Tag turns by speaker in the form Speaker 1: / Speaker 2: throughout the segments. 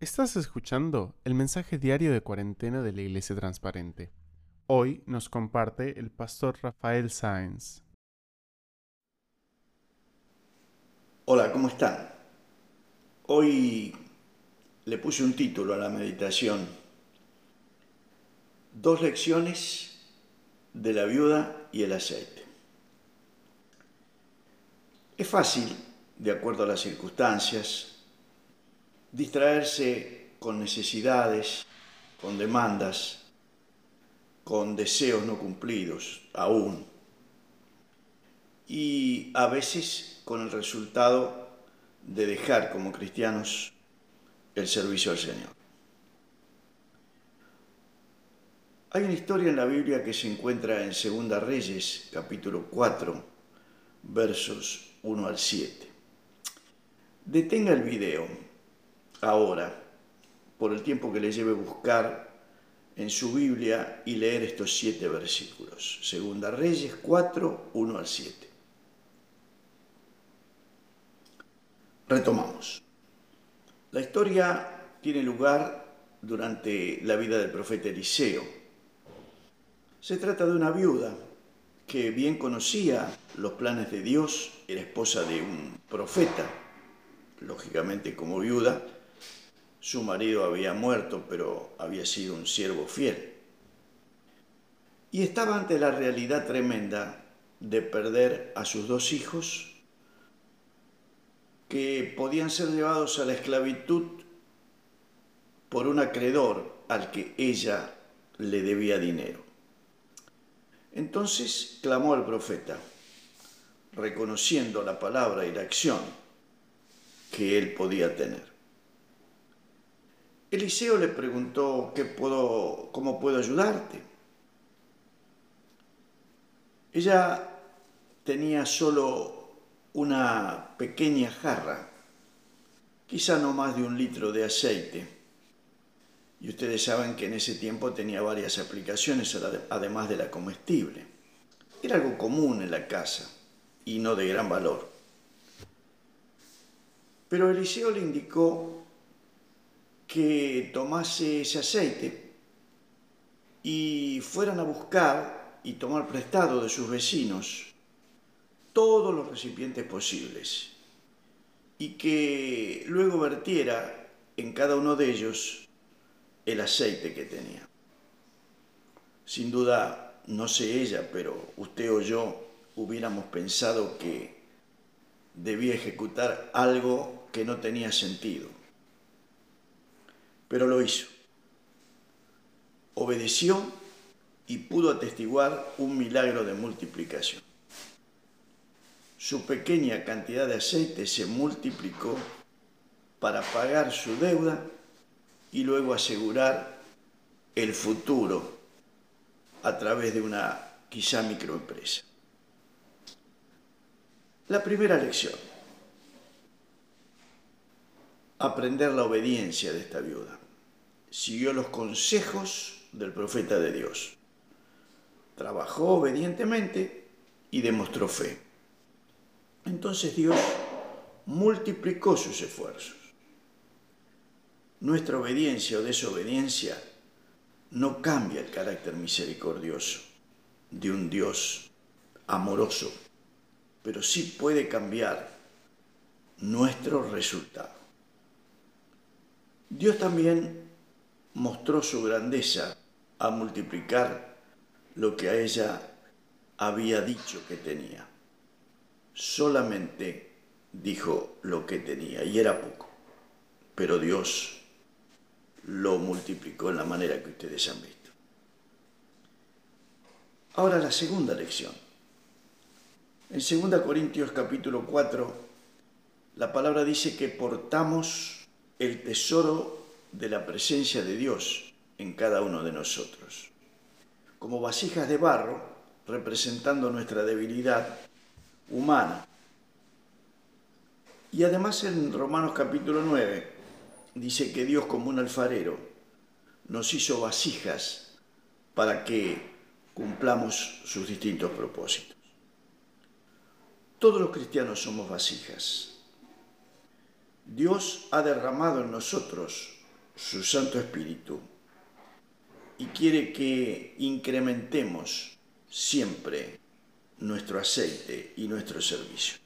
Speaker 1: Estás escuchando el mensaje diario de cuarentena de la Iglesia Transparente. Hoy nos comparte el pastor Rafael Sáenz.
Speaker 2: Hola, ¿cómo están? Hoy le puse un título a la meditación. Dos lecciones de la viuda y el aceite. Es fácil, de acuerdo a las circunstancias, distraerse con necesidades, con demandas, con deseos no cumplidos aún. Y a veces con el resultado de dejar como cristianos el servicio al Señor. Hay una historia en la Biblia que se encuentra en Segunda Reyes, capítulo 4, versos 1 al 7. Detenga el video ahora, por el tiempo que le lleve buscar en su Biblia y leer estos siete versículos. Segunda Reyes 4, 1 al 7. Retomamos. La historia tiene lugar durante la vida del profeta Eliseo. Se trata de una viuda que bien conocía los planes de Dios, era esposa de un profeta, lógicamente como viuda, su marido había muerto, pero había sido un siervo fiel. Y estaba ante la realidad tremenda de perder a sus dos hijos, que podían ser llevados a la esclavitud por un acreedor al que ella le debía dinero. Entonces clamó al profeta, reconociendo la palabra y la acción que él podía tener. Eliseo le preguntó, ¿qué puedo, ¿cómo puedo ayudarte? Ella tenía solo una pequeña jarra, quizá no más de un litro de aceite. Y ustedes saben que en ese tiempo tenía varias aplicaciones, además de la comestible. Era algo común en la casa y no de gran valor. Pero Eliseo le indicó que tomase ese aceite y fueran a buscar y tomar prestado de sus vecinos todos los recipientes posibles y que luego vertiera en cada uno de ellos el aceite que tenía. Sin duda, no sé ella, pero usted o yo hubiéramos pensado que debía ejecutar algo que no tenía sentido pero lo hizo. Obedeció y pudo atestiguar un milagro de multiplicación. Su pequeña cantidad de aceite se multiplicó para pagar su deuda y luego asegurar el futuro a través de una quizá microempresa. La primera lección. Aprender la obediencia de esta viuda siguió los consejos del profeta de Dios. Trabajó obedientemente y demostró fe. Entonces Dios multiplicó sus esfuerzos. Nuestra obediencia o desobediencia no cambia el carácter misericordioso de un Dios amoroso, pero sí puede cambiar nuestro resultado. Dios también mostró su grandeza a multiplicar lo que a ella había dicho que tenía. Solamente dijo lo que tenía y era poco, pero Dios lo multiplicó en la manera que ustedes han visto. Ahora la segunda lección. En 2 Corintios capítulo 4, la palabra dice que portamos el tesoro de la presencia de Dios en cada uno de nosotros. Como vasijas de barro, representando nuestra debilidad humana. Y además en Romanos capítulo 9 dice que Dios como un alfarero nos hizo vasijas para que cumplamos sus distintos propósitos. Todos los cristianos somos vasijas. Dios ha derramado en nosotros su Santo Espíritu y quiere que incrementemos siempre nuestro aceite y nuestro servicio.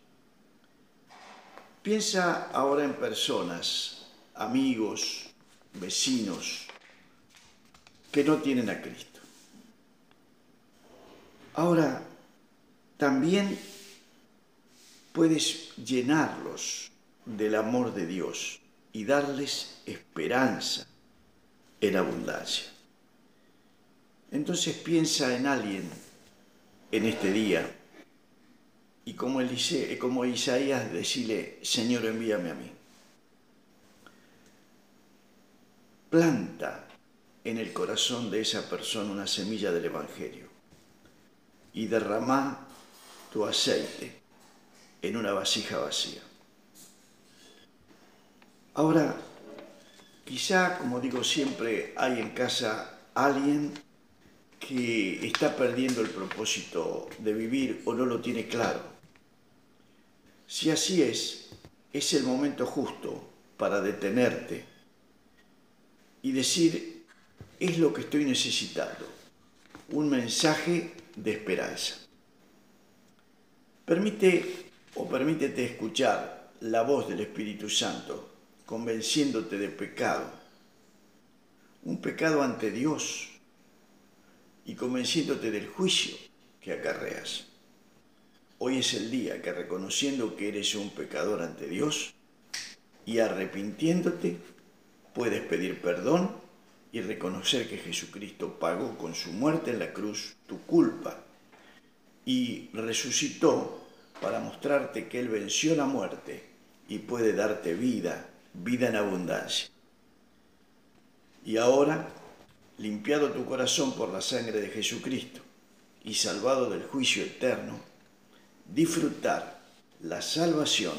Speaker 2: Piensa ahora en personas, amigos, vecinos, que no tienen a Cristo. Ahora, también puedes llenarlos del amor de Dios y darles esperanza en abundancia. Entonces piensa en alguien en este día y como, Eliseo, como Isaías decirle, Señor, envíame a mí. Planta en el corazón de esa persona una semilla del Evangelio y derrama tu aceite en una vasija vacía. Ahora, quizá, como digo siempre, hay en casa alguien que está perdiendo el propósito de vivir o no lo tiene claro. Si así es, es el momento justo para detenerte y decir, es lo que estoy necesitando, un mensaje de esperanza. Permite o permítete escuchar la voz del Espíritu Santo convenciéndote de pecado, un pecado ante Dios y convenciéndote del juicio que acarreas. Hoy es el día que reconociendo que eres un pecador ante Dios y arrepintiéndote, puedes pedir perdón y reconocer que Jesucristo pagó con su muerte en la cruz tu culpa y resucitó para mostrarte que Él venció la muerte y puede darte vida, vida en abundancia. Y ahora, limpiado tu corazón por la sangre de Jesucristo y salvado del juicio eterno, disfrutar la salvación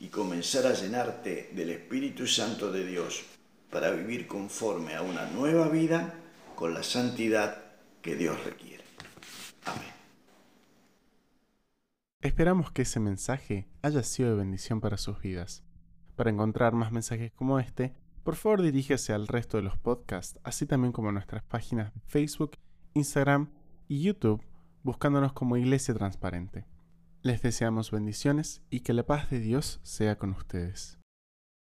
Speaker 2: y comenzar a llenarte del Espíritu Santo de Dios para vivir conforme a una nueva vida con la santidad que Dios requiere. Amén.
Speaker 1: Esperamos que ese mensaje haya sido de bendición para sus vidas. Para encontrar más mensajes como este, por favor diríjase al resto de los podcasts, así también como a nuestras páginas de Facebook, Instagram y YouTube, buscándonos como Iglesia Transparente. Les deseamos bendiciones y que la paz de Dios sea con ustedes.